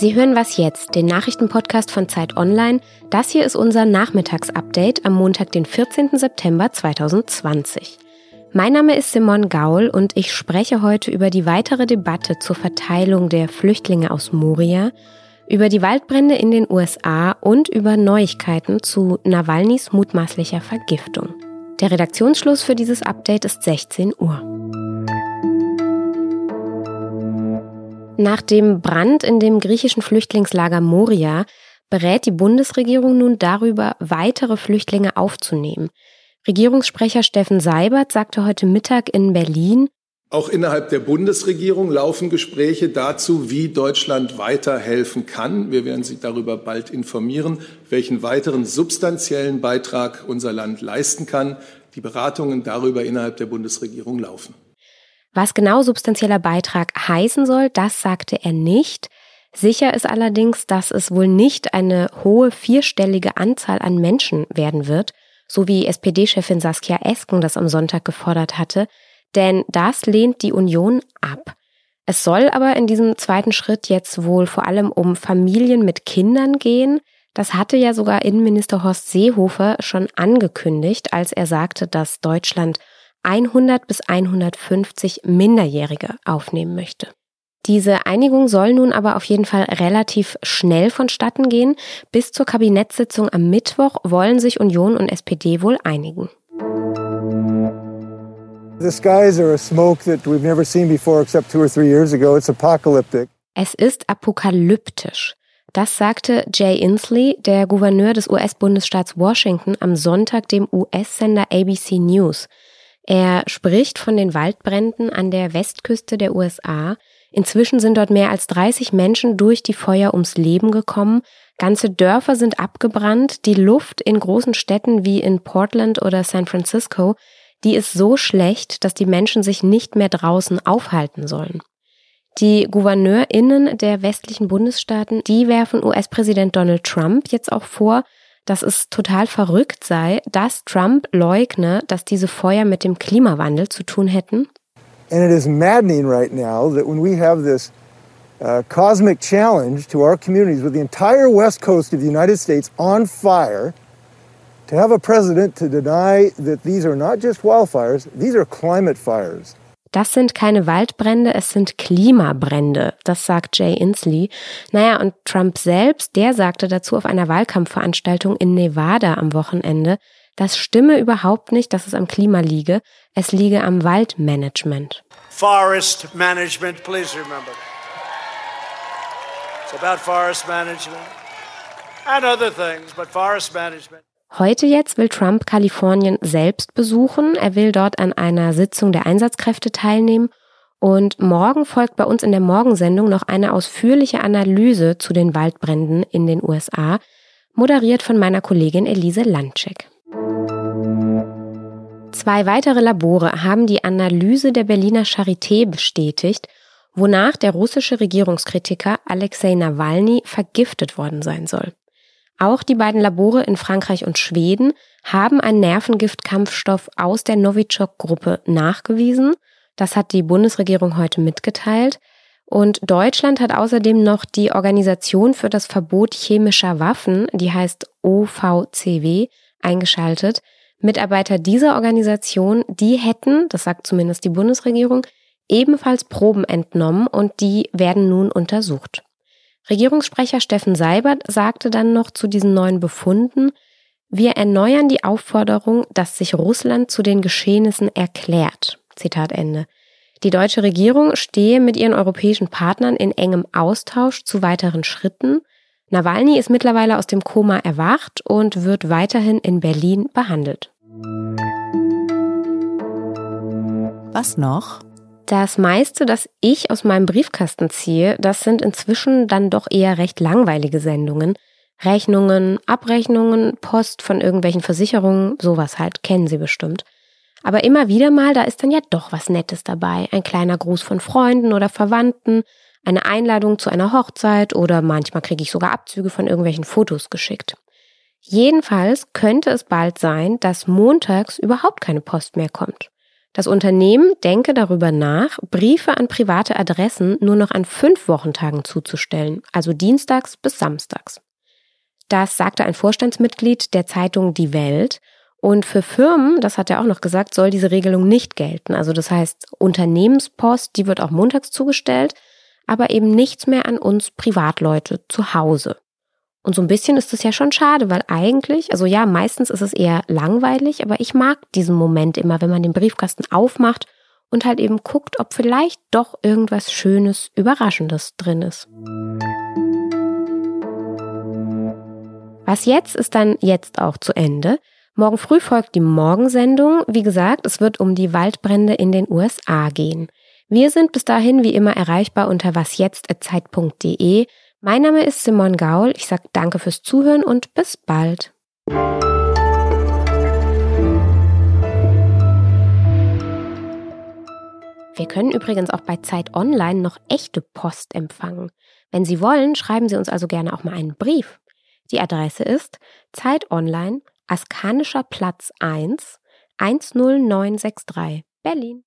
Sie hören was jetzt, den Nachrichtenpodcast von Zeit Online. Das hier ist unser Nachmittagsupdate am Montag, den 14. September 2020. Mein Name ist Simon Gaul und ich spreche heute über die weitere Debatte zur Verteilung der Flüchtlinge aus Moria, über die Waldbrände in den USA und über Neuigkeiten zu Nawalnys mutmaßlicher Vergiftung. Der Redaktionsschluss für dieses Update ist 16 Uhr. Nach dem Brand in dem griechischen Flüchtlingslager Moria berät die Bundesregierung nun darüber, weitere Flüchtlinge aufzunehmen. Regierungssprecher Steffen Seibert sagte heute Mittag in Berlin, auch innerhalb der Bundesregierung laufen Gespräche dazu, wie Deutschland weiterhelfen kann. Wir werden Sie darüber bald informieren, welchen weiteren substanziellen Beitrag unser Land leisten kann. Die Beratungen darüber innerhalb der Bundesregierung laufen. Was genau substanzieller Beitrag heißen soll, das sagte er nicht. Sicher ist allerdings, dass es wohl nicht eine hohe vierstellige Anzahl an Menschen werden wird, so wie SPD-Chefin Saskia Esken das am Sonntag gefordert hatte, denn das lehnt die Union ab. Es soll aber in diesem zweiten Schritt jetzt wohl vor allem um Familien mit Kindern gehen. Das hatte ja sogar Innenminister Horst Seehofer schon angekündigt, als er sagte, dass Deutschland 100 bis 150 Minderjährige aufnehmen möchte. Diese Einigung soll nun aber auf jeden Fall relativ schnell vonstatten gehen. Bis zur Kabinettssitzung am Mittwoch wollen sich Union und SPD wohl einigen. The skies are a smoke that we've never seen before except two or three years ago. It's apocalyptic. Es ist apokalyptisch. Das sagte Jay Inslee, der Gouverneur des US-Bundesstaats Washington, am Sonntag dem US-Sender ABC News. Er spricht von den Waldbränden an der Westküste der USA. Inzwischen sind dort mehr als 30 Menschen durch die Feuer ums Leben gekommen. Ganze Dörfer sind abgebrannt. Die Luft in großen Städten wie in Portland oder San Francisco, die ist so schlecht, dass die Menschen sich nicht mehr draußen aufhalten sollen. Die GouverneurInnen der westlichen Bundesstaaten, die werfen US-Präsident Donald Trump jetzt auch vor, dass es total verrückt sei, dass Trump leugne, dass diese Feuer mit dem Klimawandel zu tun hätten. And it is maddening right now that when we have this uh, cosmic challenge to our communities with the entire west coast of the United States on fire, to have a president to deny that these are not just wildfires, these are climate fires. Das sind keine Waldbrände, es sind Klimabrände, das sagt Jay Inslee. Naja, und Trump selbst, der sagte dazu auf einer Wahlkampfveranstaltung in Nevada am Wochenende, das stimme überhaupt nicht, dass es am Klima liege, es liege am Waldmanagement. Forest management, please remember. It's about forest management and other things, but forest management. Heute jetzt will Trump Kalifornien selbst besuchen. Er will dort an einer Sitzung der Einsatzkräfte teilnehmen. Und morgen folgt bei uns in der Morgensendung noch eine ausführliche Analyse zu den Waldbränden in den USA, moderiert von meiner Kollegin Elise Landcheck. Zwei weitere Labore haben die Analyse der Berliner Charité bestätigt, wonach der russische Regierungskritiker Alexei Nawalny vergiftet worden sein soll. Auch die beiden Labore in Frankreich und Schweden haben einen Nervengiftkampfstoff aus der Novichok-Gruppe nachgewiesen. Das hat die Bundesregierung heute mitgeteilt. Und Deutschland hat außerdem noch die Organisation für das Verbot chemischer Waffen, die heißt OVCW, eingeschaltet. Mitarbeiter dieser Organisation, die hätten, das sagt zumindest die Bundesregierung, ebenfalls Proben entnommen und die werden nun untersucht. Regierungssprecher Steffen Seibert sagte dann noch zu diesen neuen Befunden, wir erneuern die Aufforderung, dass sich Russland zu den Geschehnissen erklärt. Zitat Ende. Die deutsche Regierung stehe mit ihren europäischen Partnern in engem Austausch zu weiteren Schritten. Nawalny ist mittlerweile aus dem Koma erwacht und wird weiterhin in Berlin behandelt. Was noch? Das meiste, das ich aus meinem Briefkasten ziehe, das sind inzwischen dann doch eher recht langweilige Sendungen. Rechnungen, Abrechnungen, Post von irgendwelchen Versicherungen, sowas halt, kennen Sie bestimmt. Aber immer wieder mal, da ist dann ja doch was Nettes dabei. Ein kleiner Gruß von Freunden oder Verwandten, eine Einladung zu einer Hochzeit oder manchmal kriege ich sogar Abzüge von irgendwelchen Fotos geschickt. Jedenfalls könnte es bald sein, dass montags überhaupt keine Post mehr kommt. Das Unternehmen denke darüber nach, Briefe an private Adressen nur noch an fünf Wochentagen zuzustellen, also dienstags bis samstags. Das sagte ein Vorstandsmitglied der Zeitung Die Welt. Und für Firmen, das hat er auch noch gesagt, soll diese Regelung nicht gelten. Also das heißt, Unternehmenspost, die wird auch montags zugestellt, aber eben nichts mehr an uns Privatleute zu Hause. Und so ein bisschen ist es ja schon schade, weil eigentlich, also ja, meistens ist es eher langweilig, aber ich mag diesen Moment immer, wenn man den Briefkasten aufmacht und halt eben guckt, ob vielleicht doch irgendwas Schönes, Überraschendes drin ist. Was jetzt ist dann jetzt auch zu Ende. Morgen früh folgt die Morgensendung. Wie gesagt, es wird um die Waldbrände in den USA gehen. Wir sind bis dahin wie immer erreichbar unter wasjetzt.zeit.de. Mein Name ist Simon Gaul. Ich sage danke fürs Zuhören und bis bald. Wir können übrigens auch bei Zeit Online noch echte Post empfangen. Wenn Sie wollen, schreiben Sie uns also gerne auch mal einen Brief. Die Adresse ist Zeit Online, Askanischer Platz 1, 10963, Berlin.